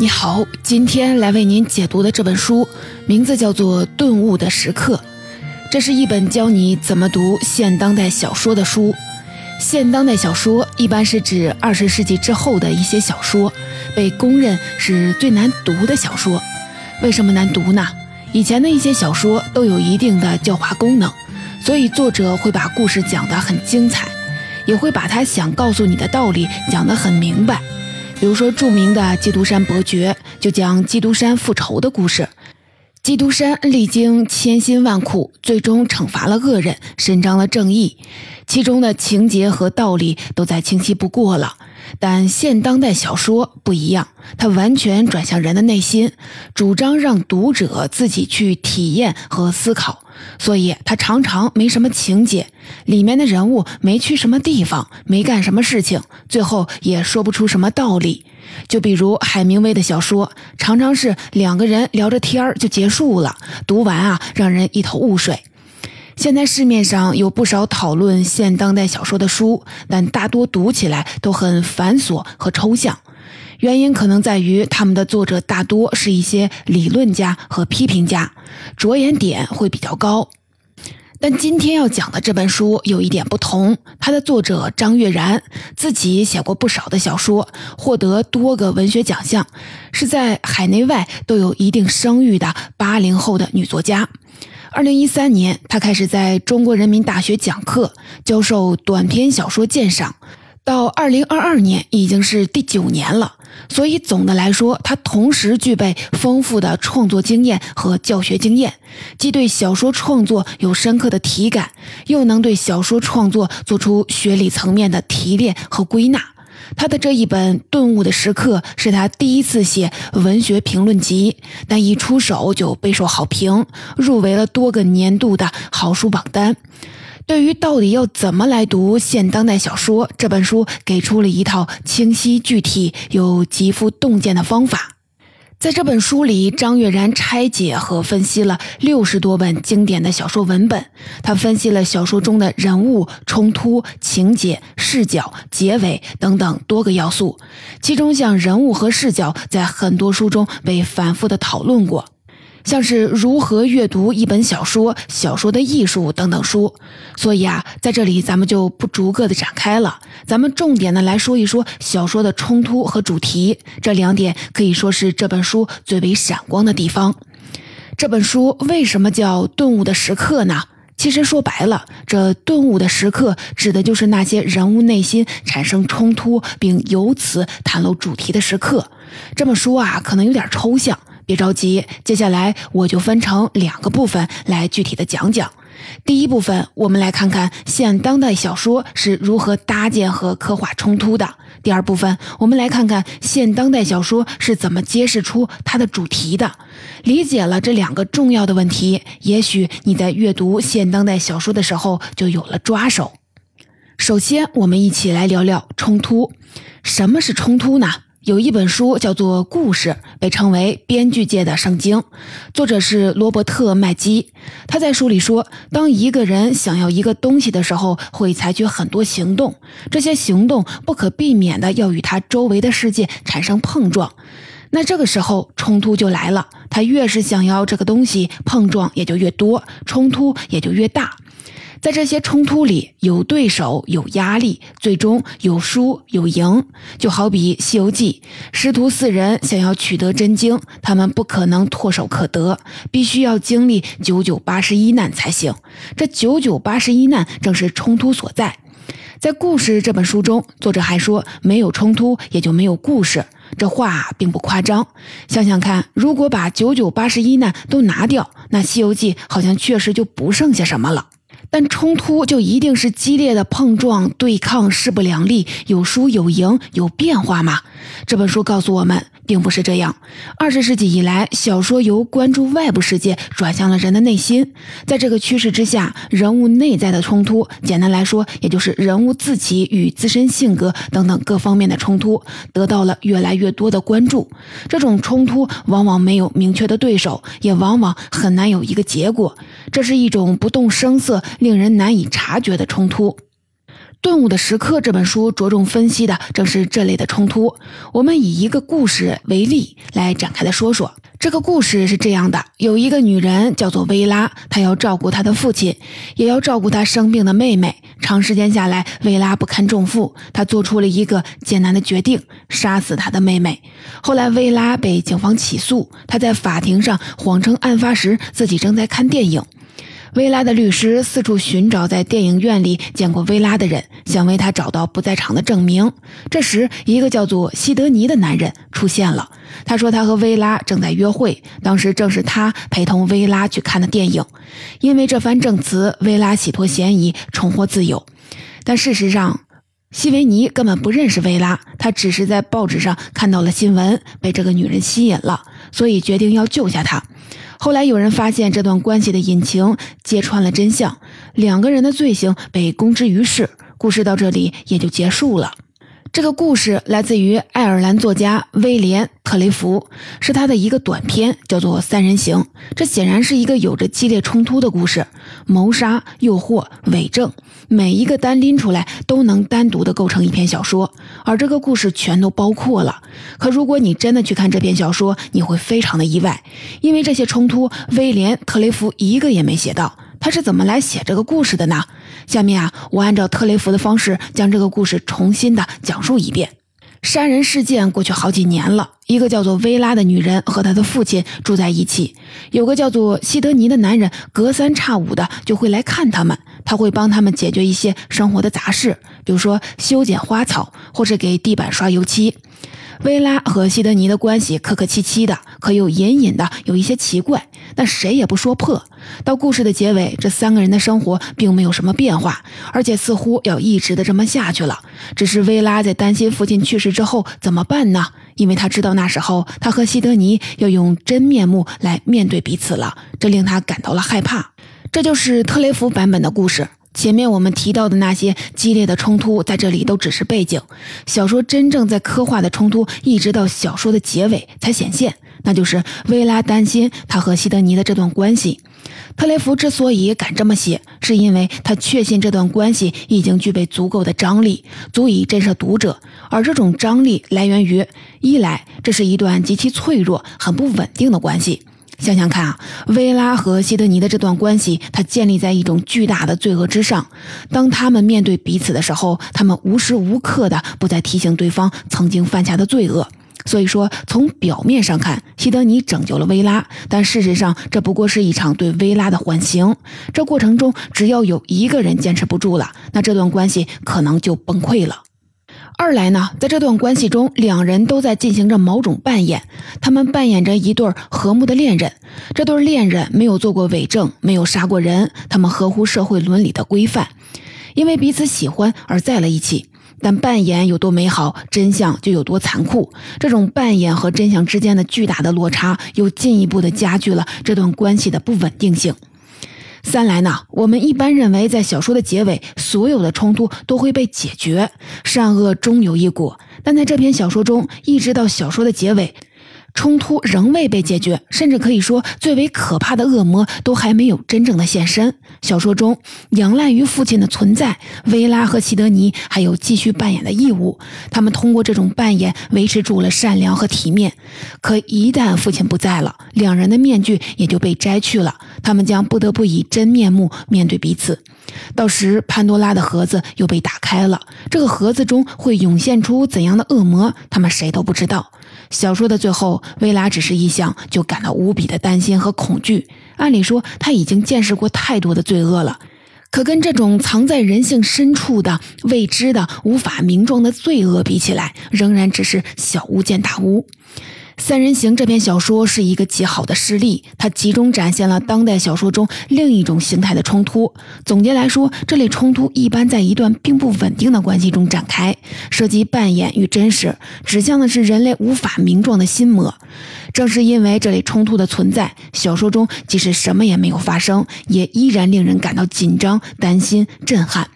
你好，今天来为您解读的这本书名字叫做《顿悟的时刻》，这是一本教你怎么读现当代小说的书。现当代小说一般是指二十世纪之后的一些小说，被公认是最难读的小说。为什么难读呢？以前的一些小说都有一定的教化功能，所以作者会把故事讲得很精彩，也会把他想告诉你的道理讲得很明白。比如说，著名的《基督山伯爵》就讲基督山复仇的故事。基督山历经千辛万苦，最终惩罚了恶人，伸张了正义，其中的情节和道理都再清晰不过了。但现当代小说不一样，它完全转向人的内心，主张让读者自己去体验和思考。所以，它常常没什么情节，里面的人物没去什么地方，没干什么事情，最后也说不出什么道理。就比如海明威的小说，常常是两个人聊着天儿就结束了，读完啊，让人一头雾水。现在市面上有不少讨论现当代小说的书，但大多读起来都很繁琐和抽象。原因可能在于他们的作者大多是一些理论家和批评家，着眼点会比较高。但今天要讲的这本书有一点不同，它的作者张悦然自己写过不少的小说，获得多个文学奖项，是在海内外都有一定声誉的八零后的女作家。二零一三年，她开始在中国人民大学讲课，教授短篇小说鉴赏。到二零二二年已经是第九年了，所以总的来说，他同时具备丰富的创作经验和教学经验，既对小说创作有深刻的体感，又能对小说创作做出学理层面的提炼和归纳。他的这一本《顿悟的时刻》是他第一次写文学评论集，但一出手就备受好评，入围了多个年度的好书榜单。对于到底要怎么来读现当代小说，这本书给出了一套清晰、具体又极富洞见的方法。在这本书里，张悦然拆解和分析了六十多本经典的小说文本，他分析了小说中的人物冲突、情节、视角、结尾等等多个要素，其中像人物和视角，在很多书中被反复的讨论过。像是如何阅读一本小说、小说的艺术等等书，所以啊，在这里咱们就不逐个的展开了，咱们重点的来说一说小说的冲突和主题，这两点可以说是这本书最为闪光的地方。这本书为什么叫顿悟的时刻呢？其实说白了，这顿悟的时刻指的就是那些人物内心产生冲突，并由此袒露主题的时刻。这么说啊，可能有点抽象。别着急，接下来我就分成两个部分来具体的讲讲。第一部分，我们来看看现当代小说是如何搭建和刻画冲突的。第二部分，我们来看看现当代小说是怎么揭示出它的主题的。理解了这两个重要的问题，也许你在阅读现当代小说的时候就有了抓手。首先，我们一起来聊聊冲突。什么是冲突呢？有一本书叫做《故事》，被称为编剧界的圣经。作者是罗伯特·麦基。他在书里说，当一个人想要一个东西的时候，会采取很多行动，这些行动不可避免的要与他周围的世界产生碰撞。那这个时候冲突就来了。他越是想要这个东西，碰撞也就越多，冲突也就越大。在这些冲突里，有对手，有压力，最终有输有赢。就好比《西游记》，师徒四人想要取得真经，他们不可能唾手可得，必须要经历九九八十一难才行。这九九八十一难正是冲突所在。在《故事》这本书中，作者还说：“没有冲突，也就没有故事。”这话并不夸张。想想看，如果把九九八十一难都拿掉，那《西游记》好像确实就不剩下什么了。但冲突就一定是激烈的碰撞、对抗、势不两立，有输有赢，有变化吗？这本书告诉我们。并不是这样。二十世纪以来，小说由关注外部世界转向了人的内心。在这个趋势之下，人物内在的冲突，简单来说，也就是人物自己与自身性格等等各方面的冲突，得到了越来越多的关注。这种冲突往往没有明确的对手，也往往很难有一个结果。这是一种不动声色、令人难以察觉的冲突。顿悟的时刻》这本书着重分析的正是这类的冲突。我们以一个故事为例来展开的说说。这个故事是这样的：有一个女人叫做薇拉，她要照顾她的父亲，也要照顾她生病的妹妹。长时间下来，薇拉不堪重负，她做出了一个艰难的决定，杀死她的妹妹。后来，薇拉被警方起诉，她在法庭上谎称案发时自己正在看电影。薇拉的律师四处寻找在电影院里见过薇拉的人，想为她找到不在场的证明。这时，一个叫做西德尼的男人出现了。他说他和薇拉正在约会，当时正是他陪同薇拉去看的电影。因为这番证词，薇拉洗脱嫌疑，重获自由。但事实上，西维尼根本不认识薇拉，他只是在报纸上看到了新闻，被这个女人吸引了，所以决定要救下他。后来有人发现这段关系的隐情，揭穿了真相，两个人的罪行被公之于世。故事到这里也就结束了。这个故事来自于爱尔兰作家威廉·特雷弗，是他的一个短篇，叫做《三人行》。这显然是一个有着激烈冲突的故事，谋杀、诱惑、伪证，每一个单拎出来都能单独的构成一篇小说，而这个故事全都包括了。可如果你真的去看这篇小说，你会非常的意外，因为这些冲突，威廉·特雷弗一个也没写到。他是怎么来写这个故事的呢？下面啊，我按照特雷弗的方式将这个故事重新的讲述一遍。杀人事件过去好几年了，一个叫做薇拉的女人和她的父亲住在一起，有个叫做西德尼的男人，隔三差五的就会来看他们，他会帮他们解决一些生活的杂事，比如说修剪花草或者给地板刷油漆。薇拉和西德尼的关系客客气气的，可又隐隐的有一些奇怪，但谁也不说破。到故事的结尾，这三个人的生活并没有什么变化，而且似乎要一直的这么下去了。只是薇拉在担心父亲去世之后怎么办呢？因为他知道那时候他和西德尼要用真面目来面对彼此了，这令他感到了害怕。这就是特雷弗版本的故事。前面我们提到的那些激烈的冲突，在这里都只是背景。小说真正在刻画的冲突，一直到小说的结尾才显现，那就是薇拉担心他和西德尼的这段关系。特雷弗之所以敢这么写，是因为他确信这段关系已经具备足够的张力，足以震慑读者。而这种张力来源于：一来，这是一段极其脆弱、很不稳定的关系。想想看啊，薇拉和西德尼的这段关系，它建立在一种巨大的罪恶之上。当他们面对彼此的时候，他们无时无刻的不在提醒对方曾经犯下的罪恶。所以说，从表面上看，西德尼拯救了薇拉，但事实上，这不过是一场对薇拉的缓刑。这过程中，只要有一个人坚持不住了，那这段关系可能就崩溃了。二来呢，在这段关系中，两人都在进行着某种扮演，他们扮演着一对和睦的恋人。这对恋人没有做过伪证，没有杀过人，他们合乎社会伦理的规范，因为彼此喜欢而在了一起。但扮演有多美好，真相就有多残酷。这种扮演和真相之间的巨大的落差，又进一步的加剧了这段关系的不稳定性。三来呢，我们一般认为，在小说的结尾，所有的冲突都会被解决，善恶终有一果。但在这篇小说中，一直到小说的结尾。冲突仍未被解决，甚至可以说，最为可怕的恶魔都还没有真正的现身。小说中，仰赖于父亲的存在，薇拉和西德尼还有继续扮演的义务。他们通过这种扮演维持住了善良和体面。可一旦父亲不在了，两人的面具也就被摘去了，他们将不得不以真面目面对彼此。到时，潘多拉的盒子又被打开了，这个盒子中会涌现出怎样的恶魔，他们谁都不知道。小说的最后，薇拉只是一想就感到无比的担心和恐惧。按理说，他已经见识过太多的罪恶了，可跟这种藏在人性深处的未知的、无法名状的罪恶比起来，仍然只是小巫见大巫。《三人行》这篇小说是一个极好的事例，它集中展现了当代小说中另一种形态的冲突。总结来说，这类冲突一般在一段并不稳定的关系中展开，涉及扮演与真实，指向的是人类无法名状的心魔。正是因为这类冲突的存在，小说中即使什么也没有发生，也依然令人感到紧张、担心、震撼。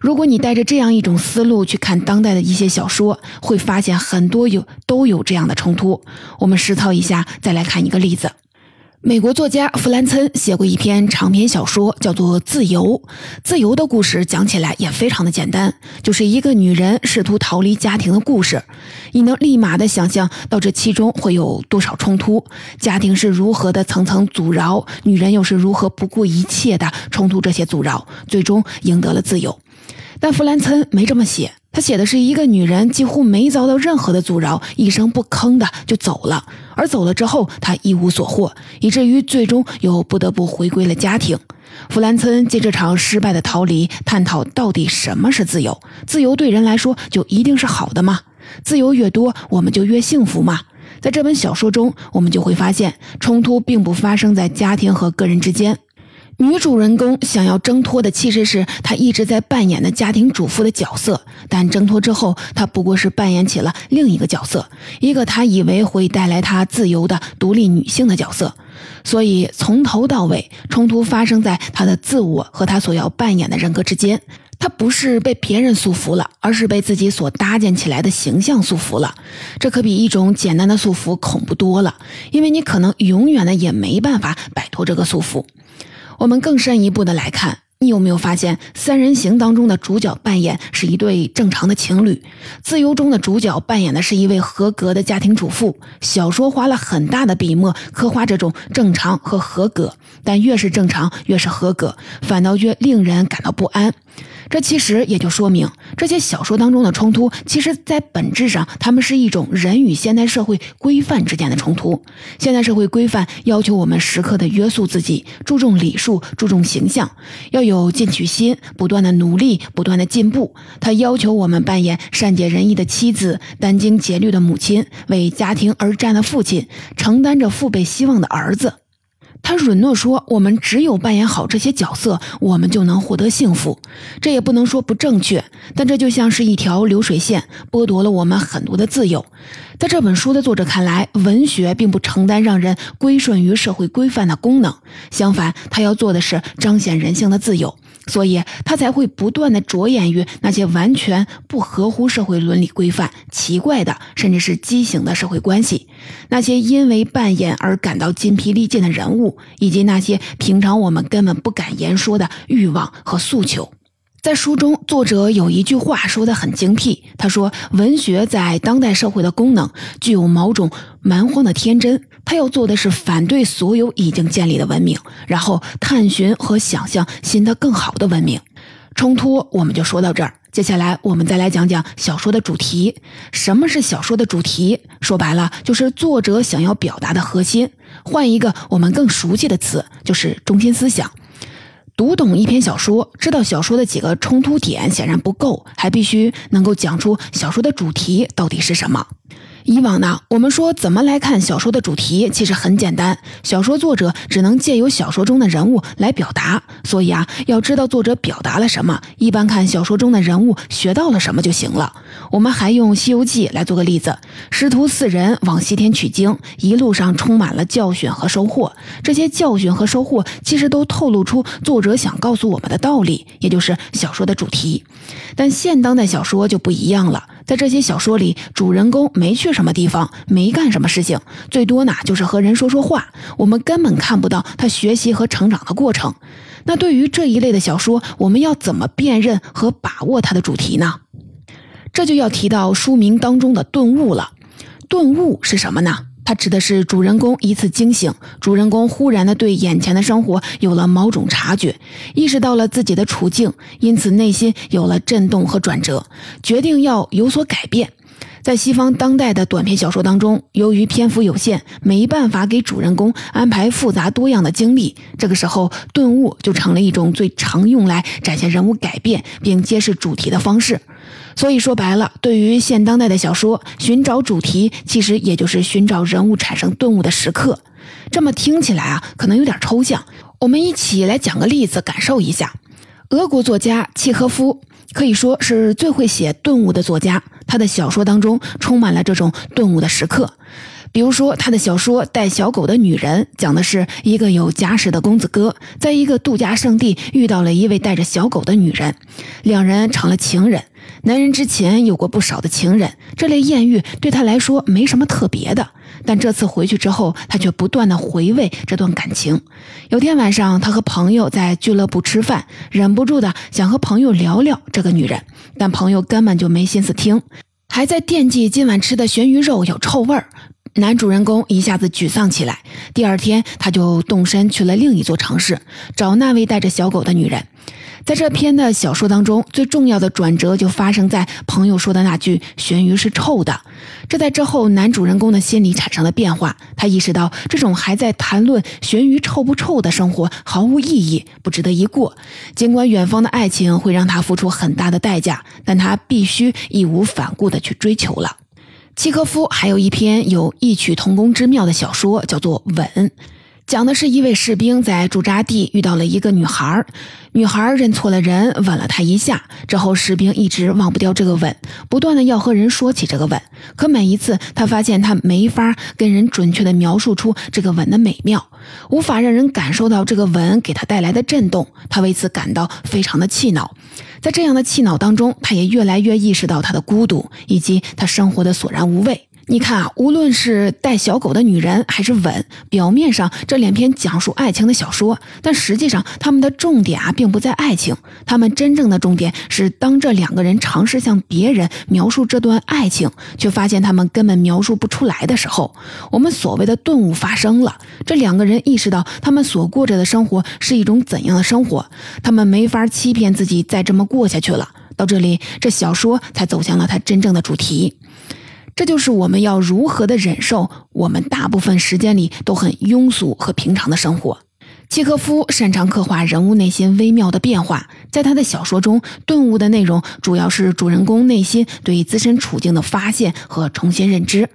如果你带着这样一种思路去看当代的一些小说，会发现很多有都有这样的冲突。我们实操一下，再来看一个例子。美国作家弗兰岑写过一篇长篇小说，叫做《自由》。自由的故事讲起来也非常的简单，就是一个女人试图逃离家庭的故事。你能立马的想象到这其中会有多少冲突，家庭是如何的层层阻挠，女人又是如何不顾一切的冲突这些阻挠，最终赢得了自由。但弗兰岑没这么写。他写的是一个女人几乎没遭到任何的阻挠，一声不吭的就走了，而走了之后，她一无所获，以至于最终又不得不回归了家庭。弗兰岑借这场失败的逃离，探讨到底什么是自由？自由对人来说就一定是好的吗？自由越多，我们就越幸福吗？在这本小说中，我们就会发现，冲突并不发生在家庭和个人之间。女主人公想要挣脱的其实是她一直在扮演的家庭主妇的角色，但挣脱之后，她不过是扮演起了另一个角色，一个她以为会带来她自由的独立女性的角色。所以从头到尾，冲突发生在她的自我和她所要扮演的人格之间。她不是被别人束缚了，而是被自己所搭建起来的形象束缚了。这可比一种简单的束缚恐怖多了，因为你可能永远的也没办法摆脱这个束缚。我们更深一步的来看，你有没有发现，《三人行》当中的主角扮演是一对正常的情侣，《自由》中的主角扮演的是一位合格的家庭主妇。小说花了很大的笔墨刻画这种正常和合格，但越是正常，越是合格，反倒越令人感到不安。这其实也就说明，这些小说当中的冲突，其实在本质上，他们是一种人与现代社会规范之间的冲突。现代社会规范要求我们时刻的约束自己，注重礼数，注重形象，要有进取心，不断的努力，不断的进步。他要求我们扮演善解人意的妻子，殚精竭虑的母亲，为家庭而战的父亲，承担着父辈希望的儿子。他允诺说：“我们只有扮演好这些角色，我们就能获得幸福。”这也不能说不正确，但这就像是一条流水线，剥夺了我们很多的自由。在这本书的作者看来，文学并不承担让人归顺于社会规范的功能，相反，他要做的是彰显人性的自由。所以，他才会不断的着眼于那些完全不合乎社会伦理规范、奇怪的，甚至是畸形的社会关系，那些因为扮演而感到筋疲力尽的人物，以及那些平常我们根本不敢言说的欲望和诉求。在书中，作者有一句话说得很精辟。他说：“文学在当代社会的功能具有某种蛮荒的天真，他要做的是反对所有已经建立的文明，然后探寻和想象新的更好的文明。”冲突我们就说到这儿。接下来我们再来讲讲小说的主题。什么是小说的主题？说白了，就是作者想要表达的核心。换一个我们更熟悉的词，就是中心思想。读懂一篇小说，知道小说的几个冲突点显然不够，还必须能够讲出小说的主题到底是什么。以往呢，我们说怎么来看小说的主题，其实很简单。小说作者只能借由小说中的人物来表达，所以啊，要知道作者表达了什么，一般看小说中的人物学到了什么就行了。我们还用《西游记》来做个例子，师徒四人往西天取经，一路上充满了教训和收获。这些教训和收获其实都透露出作者想告诉我们的道理，也就是小说的主题。但现当代小说就不一样了。在这些小说里，主人公没去什么地方，没干什么事情，最多呢就是和人说说话。我们根本看不到他学习和成长的过程。那对于这一类的小说，我们要怎么辨认和把握它的主题呢？这就要提到书名当中的顿悟了。顿悟是什么呢？它指的是主人公一次惊醒，主人公忽然的对眼前的生活有了某种察觉，意识到了自己的处境，因此内心有了震动和转折，决定要有所改变。在西方当代的短篇小说当中，由于篇幅有限，没办法给主人公安排复杂多样的经历，这个时候顿悟就成了一种最常用来展现人物改变并揭示主题的方式。所以说白了，对于现当代的小说，寻找主题其实也就是寻找人物产生顿悟的时刻。这么听起来啊，可能有点抽象。我们一起来讲个例子，感受一下。俄国作家契诃夫可以说是最会写顿悟的作家，他的小说当中充满了这种顿悟的时刻。比如说，他的小说《带小狗的女人》讲的是一个有家室的公子哥，在一个度假胜地遇到了一位带着小狗的女人，两人成了情人。男人之前有过不少的情人，这类艳遇对他来说没什么特别的。但这次回去之后，他却不断的回味这段感情。有天晚上，他和朋友在俱乐部吃饭，忍不住的想和朋友聊聊这个女人，但朋友根本就没心思听，还在惦记今晚吃的咸鱼肉有臭味儿。男主人公一下子沮丧起来。第二天，他就动身去了另一座城市，找那位带着小狗的女人。在这篇的小说当中，最重要的转折就发生在朋友说的那句“咸鱼是臭的”。这在之后男主人公的心里产生了变化。他意识到，这种还在谈论咸鱼臭不臭的生活毫无意义，不值得一过。尽管远方的爱情会让他付出很大的代价，但他必须义无反顾地去追求了。契诃夫还有一篇有异曲同工之妙的小说，叫做《吻》。讲的是一位士兵在驻扎地遇到了一个女孩，女孩认错了人，吻了他一下。之后，士兵一直忘不掉这个吻，不断的要和人说起这个吻。可每一次，他发现他没法跟人准确的描述出这个吻的美妙，无法让人感受到这个吻给他带来的震动。他为此感到非常的气恼。在这样的气恼当中，他也越来越意识到他的孤独以及他生活的索然无味。你看啊，无论是带小狗的女人，还是吻，表面上这两篇讲述爱情的小说，但实际上他们的重点啊，并不在爱情，他们真正的重点是，当这两个人尝试向别人描述这段爱情，却发现他们根本描述不出来的时候，我们所谓的顿悟发生了。这两个人意识到，他们所过着的生活是一种怎样的生活，他们没法欺骗自己再这么过下去了。到这里，这小说才走向了它真正的主题。这就是我们要如何的忍受我们大部分时间里都很庸俗和平常的生活。契诃夫擅长刻画人物内心微妙的变化，在他的小说中，顿悟的内容主要是主人公内心对自身处境的发现和重新认知。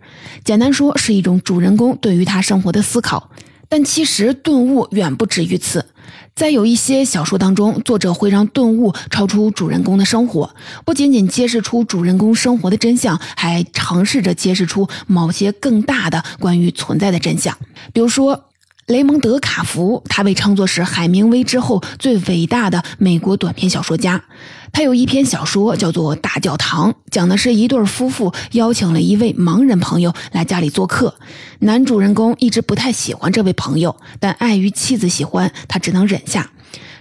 简单说，是一种主人公对于他生活的思考。但其实顿悟远不止于此。在有一些小说当中，作者会让顿悟超出主人公的生活，不仅仅揭示出主人公生活的真相，还尝试着揭示出某些更大的关于存在的真相。比如说，雷蒙德·卡福，他被称作是海明威之后最伟大的美国短篇小说家。他有一篇小说叫做《大教堂》，讲的是一对夫妇邀请了一位盲人朋友来家里做客。男主人公一直不太喜欢这位朋友，但碍于妻子喜欢，他只能忍下。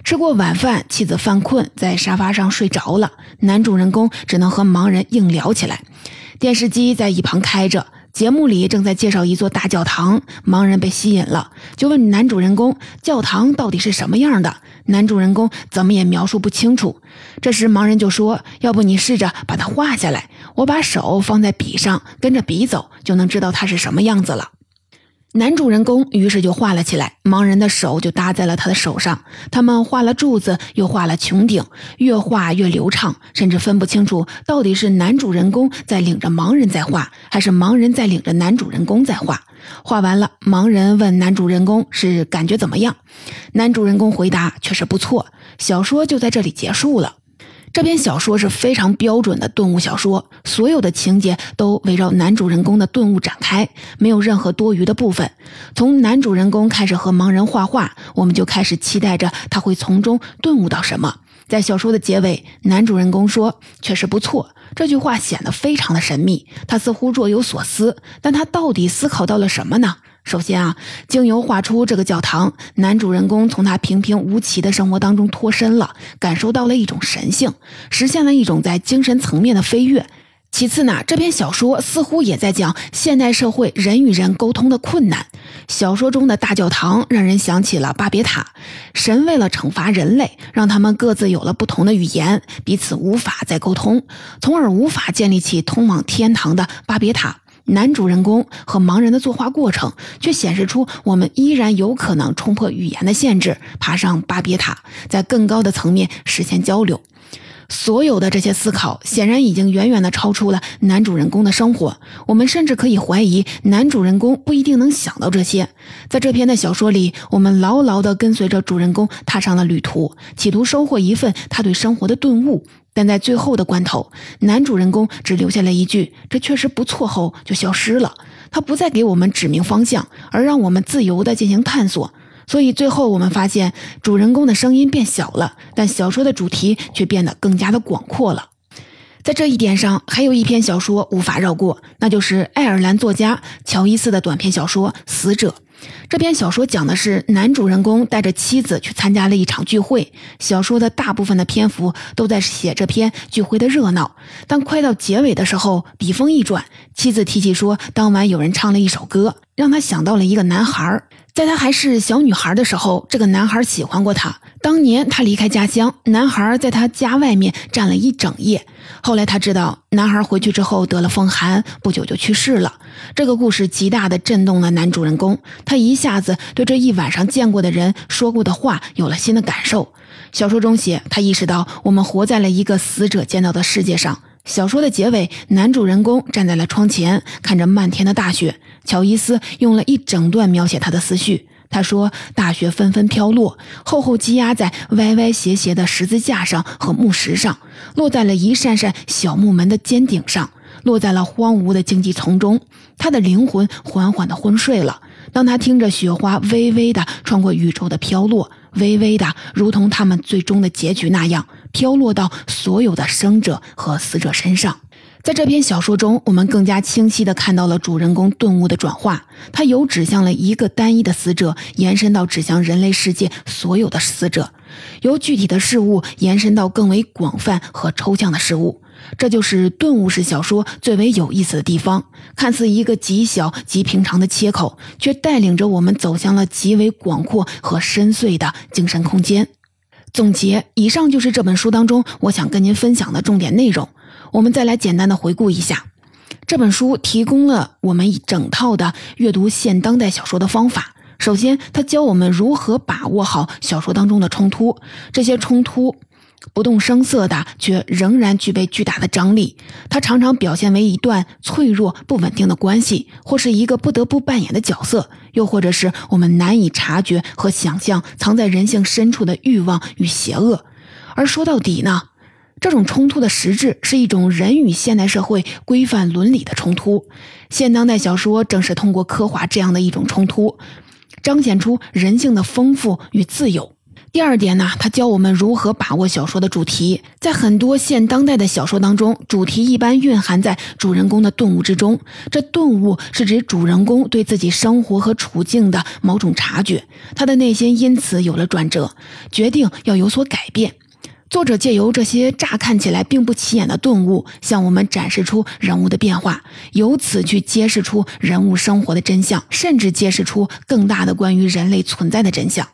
吃过晚饭，妻子犯困，在沙发上睡着了，男主人公只能和盲人硬聊起来。电视机在一旁开着。节目里正在介绍一座大教堂，盲人被吸引了，就问男主人公：“教堂到底是什么样的？”男主人公怎么也描述不清楚。这时盲人就说：“要不你试着把它画下来，我把手放在笔上，跟着笔走，就能知道它是什么样子了。”男主人公于是就画了起来，盲人的手就搭在了他的手上。他们画了柱子，又画了穹顶，越画越流畅，甚至分不清楚到底是男主人公在领着盲人在画，还是盲人在领着男主人公在画。画完了，盲人问男主人公是感觉怎么样，男主人公回答确实不错。小说就在这里结束了。这篇小说是非常标准的顿悟小说，所有的情节都围绕男主人公的顿悟展开，没有任何多余的部分。从男主人公开始和盲人画画，我们就开始期待着他会从中顿悟到什么。在小说的结尾，男主人公说：“确实不错。”这句话显得非常的神秘，他似乎若有所思，但他到底思考到了什么呢？首先啊，经由画出这个教堂，男主人公从他平平无奇的生活当中脱身了，感受到了一种神性，实现了一种在精神层面的飞跃。其次呢，这篇小说似乎也在讲现代社会人与人沟通的困难。小说中的大教堂让人想起了巴别塔，神为了惩罚人类，让他们各自有了不同的语言，彼此无法再沟通，从而无法建立起通往天堂的巴别塔。男主人公和盲人的作画过程，却显示出我们依然有可能冲破语言的限制，爬上巴别塔，在更高的层面实现交流。所有的这些思考，显然已经远远的超出了男主人公的生活。我们甚至可以怀疑，男主人公不一定能想到这些。在这篇的小说里，我们牢牢地跟随着主人公踏上了旅途，企图收获一份他对生活的顿悟。但在最后的关头，男主人公只留下了一句“这确实不错”后就消失了。他不再给我们指明方向，而让我们自由地进行探索。所以最后我们发现，主人公的声音变小了，但小说的主题却变得更加的广阔了。在这一点上，还有一篇小说无法绕过，那就是爱尔兰作家乔伊斯的短篇小说《死者》。这篇小说讲的是男主人公带着妻子去参加了一场聚会。小说的大部分的篇幅都在写这篇聚会的热闹，但快到结尾的时候，笔锋一转，妻子提起说，当晚有人唱了一首歌，让他想到了一个男孩。在她还是小女孩的时候，这个男孩喜欢过她。当年她离开家乡，男孩在她家外面站了一整夜。后来她知道，男孩回去之后得了风寒，不久就去世了。这个故事极大的震动了男主人公，他一下子对这一晚上见过的人说过的话有了新的感受。小说中写，他意识到我们活在了一个死者见到的世界上。小说的结尾，男主人公站在了窗前，看着漫天的大雪。乔伊斯用了一整段描写他的思绪。他说：“大雪纷纷飘落，厚厚积压在歪歪斜斜的十字架上和木石上，落在了一扇扇小木门的尖顶上，落在了荒芜的荆棘丛中。他的灵魂缓缓地昏睡了。当他听着雪花微微地穿过宇宙的飘落，微微的，如同他们最终的结局那样，飘落到所有的生者和死者身上。”在这篇小说中，我们更加清晰地看到了主人公顿悟的转化。他由指向了一个单一的死者，延伸到指向人类世界所有的死者；由具体的事物延伸到更为广泛和抽象的事物。这就是顿悟式小说最为有意思的地方。看似一个极小极平常的切口，却带领着我们走向了极为广阔和深邃的精神空间。总结：以上就是这本书当中我想跟您分享的重点内容。我们再来简单的回顾一下，这本书提供了我们一整套的阅读现当代小说的方法。首先，它教我们如何把握好小说当中的冲突，这些冲突不动声色的，却仍然具备巨大的张力。它常常表现为一段脆弱不稳定的关系，或是一个不得不扮演的角色，又或者是我们难以察觉和想象藏在人性深处的欲望与邪恶。而说到底呢？这种冲突的实质是一种人与现代社会规范伦理的冲突。现当代小说正是通过刻画这样的一种冲突，彰显出人性的丰富与自由。第二点呢，他教我们如何把握小说的主题。在很多现当代的小说当中，主题一般蕴含在主人公的顿悟之中。这顿悟是指主人公对自己生活和处境的某种察觉，他的内心因此有了转折，决定要有所改变。作者借由这些乍看起来并不起眼的顿悟，向我们展示出人物的变化，由此去揭示出人物生活的真相，甚至揭示出更大的关于人类存在的真相。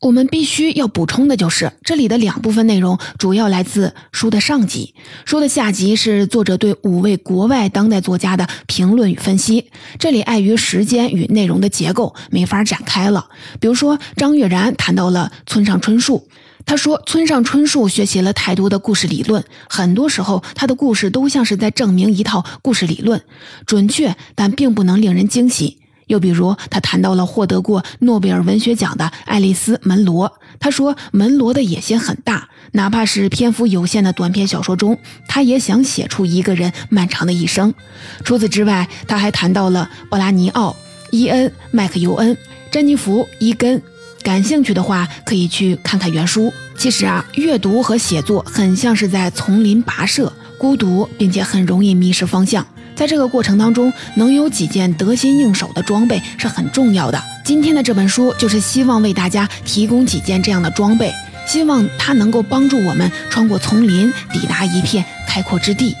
我们必须要补充的就是，这里的两部分内容主要来自书的上集，书的下集是作者对五位国外当代作家的评论与分析。这里碍于时间与内容的结构，没法展开了。比如说，张悦然谈到了村上春树。他说：“村上春树学习了太多的故事理论，很多时候他的故事都像是在证明一套故事理论，准确但并不能令人惊喜。”又比如，他谈到了获得过诺贝尔文学奖的爱丽丝·门罗。他说：“门罗的野心很大，哪怕是篇幅有限的短篇小说中，他也想写出一个人漫长的一生。”除此之外，他还谈到了布拉尼奥、伊恩·麦克尤恩、珍妮弗·伊根。感兴趣的话，可以去看看原书。其实啊，阅读和写作很像是在丛林跋涉，孤独，并且很容易迷失方向。在这个过程当中，能有几件得心应手的装备是很重要的。今天的这本书就是希望为大家提供几件这样的装备，希望它能够帮助我们穿过丛林，抵达一片开阔之地。